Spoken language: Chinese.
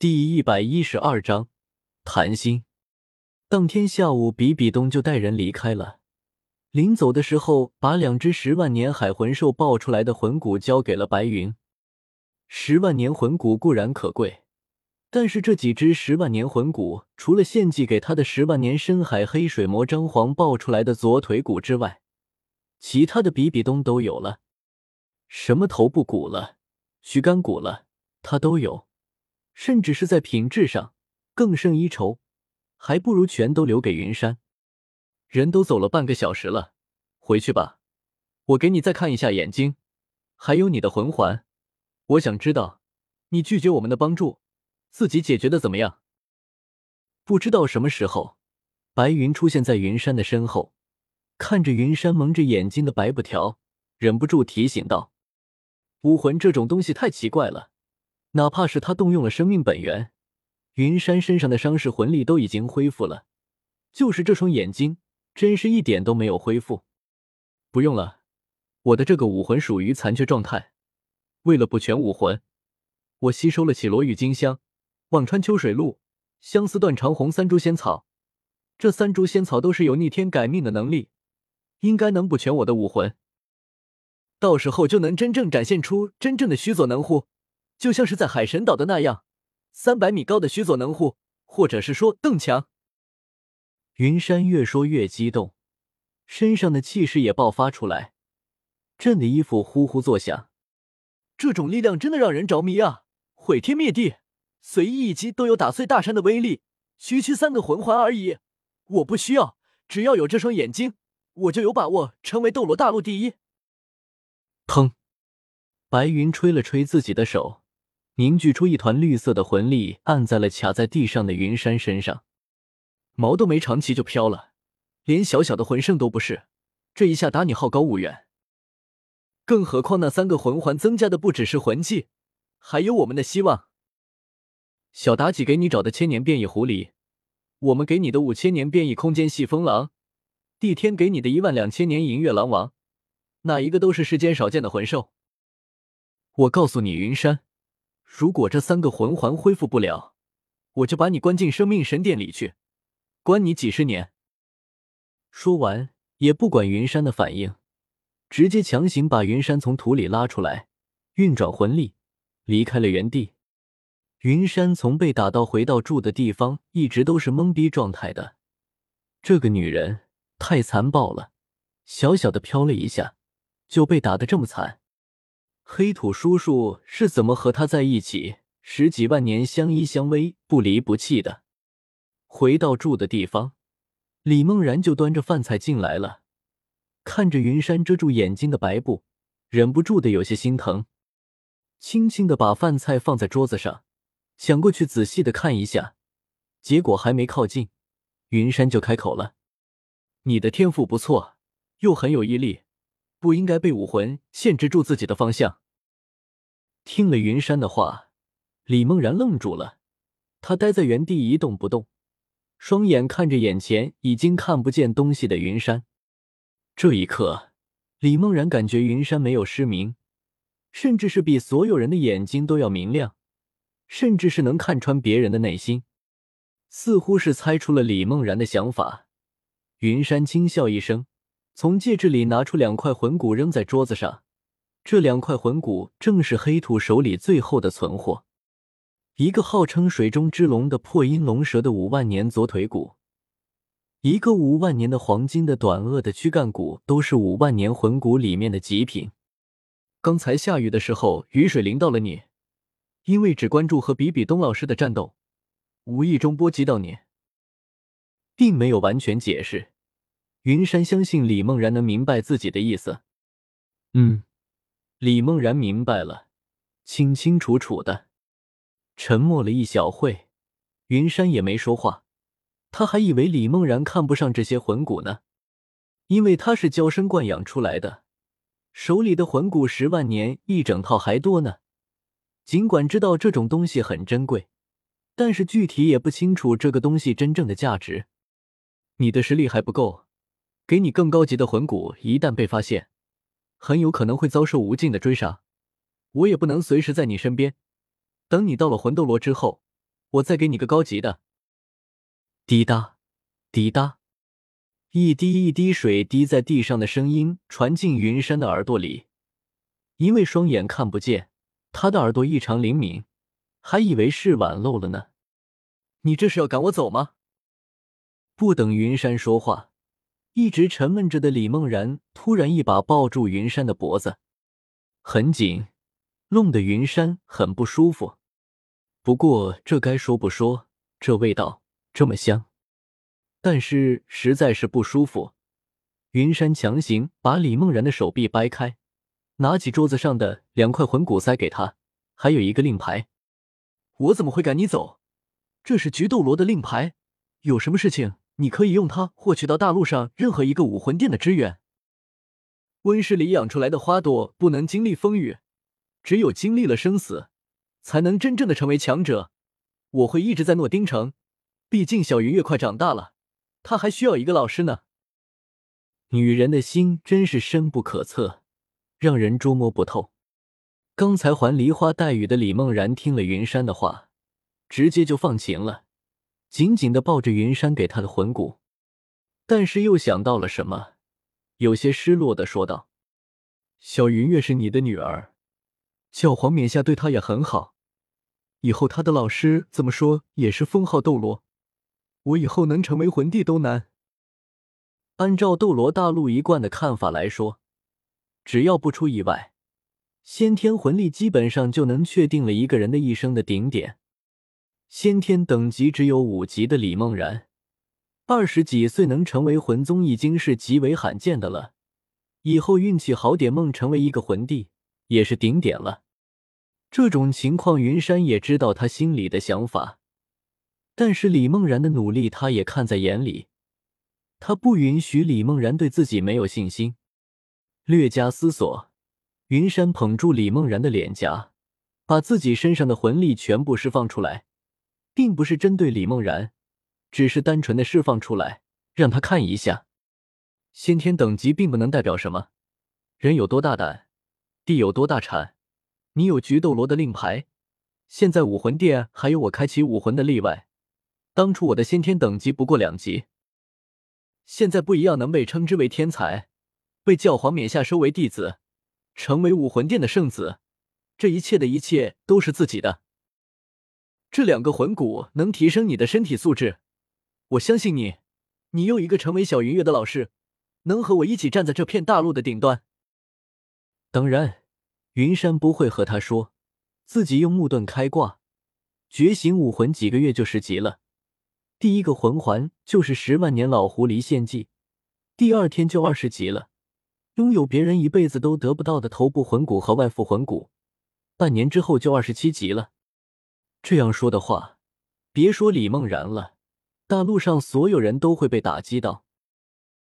第一百一十二章谈心。当天下午，比比东就带人离开了。临走的时候，把两只十万年海魂兽爆出来的魂骨交给了白云。十万年魂骨固然可贵，但是这几只十万年魂骨，除了献祭给他的十万年深海黑水魔张皇爆出来的左腿骨之外，其他的比比东都有了。什么头部骨了，躯干骨了，他都有。甚至是在品质上更胜一筹，还不如全都留给云山。人都走了半个小时了，回去吧。我给你再看一下眼睛，还有你的魂环。我想知道，你拒绝我们的帮助，自己解决的怎么样？不知道什么时候，白云出现在云山的身后，看着云山蒙着眼睛的白布条，忍不住提醒道：“武魂这种东西太奇怪了。”哪怕是他动用了生命本源，云山身上的伤势魂力都已经恢复了，就是这双眼睛，真是一点都没有恢复。不用了，我的这个武魂属于残缺状态。为了补全武魂，我吸收了绮罗郁金香、忘川秋水露、相思断肠红三株仙草，这三株仙草都是有逆天改命的能力，应该能补全我的武魂，到时候就能真正展现出真正的须佐能乎。就像是在海神岛的那样，三百米高的须佐能乎，或者是说更强。云山越说越激动，身上的气势也爆发出来，震的衣服呼呼作响。这种力量真的让人着迷啊！毁天灭地，随意一击都有打碎大山的威力。区区三个魂环而已，我不需要，只要有这双眼睛，我就有把握成为斗罗大陆第一。砰！白云吹了吹自己的手。凝聚出一团绿色的魂力，按在了卡在地上的云山身上，毛都没长齐就飘了，连小小的魂圣都不是，这一下打你好高骛远。更何况那三个魂环增加的不只是魂技，还有我们的希望。小妲己给你找的千年变异狐狸，我们给你的五千年变异空间细风狼，帝天给你的一万两千年银月狼王，哪一个都是世间少见的魂兽。我告诉你，云山。如果这三个魂环恢复不了，我就把你关进生命神殿里去，关你几十年。说完，也不管云山的反应，直接强行把云山从土里拉出来，运转魂力，离开了原地。云山从被打到回到住的地方，一直都是懵逼状态的。这个女人太残暴了，小小的飘了一下，就被打得这么惨。黑土叔叔是怎么和他在一起十几万年相依相偎不离不弃的？回到住的地方，李梦然就端着饭菜进来了，看着云山遮住眼睛的白布，忍不住的有些心疼，轻轻的把饭菜放在桌子上，想过去仔细的看一下，结果还没靠近，云山就开口了：“你的天赋不错，又很有毅力。”不应该被武魂限制住自己的方向。听了云山的话，李梦然愣住了，他呆在原地一动不动，双眼看着眼前已经看不见东西的云山。这一刻，李梦然感觉云山没有失明，甚至是比所有人的眼睛都要明亮，甚至是能看穿别人的内心，似乎是猜出了李梦然的想法。云山轻笑一声。从戒指里拿出两块魂骨，扔在桌子上。这两块魂骨正是黑土手里最后的存货，一个号称水中之龙的破音龙蛇的五万年左腿骨，一个五万年的黄金的短鳄的躯干骨，都是五万年魂骨里面的极品。刚才下雨的时候，雨水淋到了你，因为只关注和比比东老师的战斗，无意中波及到你，并没有完全解释。云山相信李梦然能明白自己的意思。嗯，李梦然明白了，清清楚楚的。沉默了一小会，云山也没说话。他还以为李梦然看不上这些魂骨呢，因为他是娇生惯养出来的，手里的魂骨十万年一整套还多呢。尽管知道这种东西很珍贵，但是具体也不清楚这个东西真正的价值。你的实力还不够。给你更高级的魂骨，一旦被发现，很有可能会遭受无尽的追杀。我也不能随时在你身边。等你到了魂斗罗之后，我再给你个高级的。滴答，滴答，一滴一滴水滴在地上的声音传进云山的耳朵里。因为双眼看不见，他的耳朵异常灵敏，还以为是碗漏了呢。你这是要赶我走吗？不等云山说话，一直沉闷着的李梦然突然一把抱住云山的脖子，很紧，弄得云山很不舒服。不过这该说不说，这味道。这么香，但是实在是不舒服。云山强行把李梦然的手臂掰开，拿起桌子上的两块魂骨塞给他，还有一个令牌。我怎么会赶你走？这是菊斗罗的令牌，有什么事情你可以用它获取到大陆上任何一个武魂殿的支援。温室里养出来的花朵不能经历风雨，只有经历了生死，才能真正的成为强者。我会一直在诺丁城。毕竟小云越快长大了，她还需要一个老师呢。女人的心真是深不可测，让人捉摸不透。刚才还梨花带雨的李梦然听了云山的话，直接就放晴了，紧紧的抱着云山给他的魂骨。但是又想到了什么，有些失落的说道：“小云月是你的女儿，教皇冕下对她也很好，以后她的老师怎么说也是封号斗罗。”我以后能成为魂帝都难。按照斗罗大陆一贯的看法来说，只要不出意外，先天魂力基本上就能确定了一个人的一生的顶点。先天等级只有五级的李梦然，二十几岁能成为魂宗已经是极为罕见的了。以后运气好点，梦成为一个魂帝也是顶点了。这种情况，云山也知道他心里的想法。但是李梦然的努力，他也看在眼里。他不允许李梦然对自己没有信心。略加思索，云山捧住李梦然的脸颊，把自己身上的魂力全部释放出来，并不是针对李梦然，只是单纯的释放出来，让他看一下。先天等级并不能代表什么，人有多大胆，地有多大产。你有菊斗罗的令牌，现在武魂殿还有我开启武魂的例外。当初我的先天等级不过两级，现在不一样，能被称之为天才，被教皇冕下收为弟子，成为武魂殿的圣子，这一切的一切都是自己的。这两个魂骨能提升你的身体素质，我相信你，你又一个成为小云月的老师，能和我一起站在这片大陆的顶端。当然，云山不会和他说，自己用木盾开挂，觉醒武魂几个月就十级了。第一个魂环就是十万年老狐狸献祭，第二天就二十级了，拥有别人一辈子都得不到的头部魂骨和外附魂骨，半年之后就二十七级了。这样说的话，别说李梦然了，大陆上所有人都会被打击到。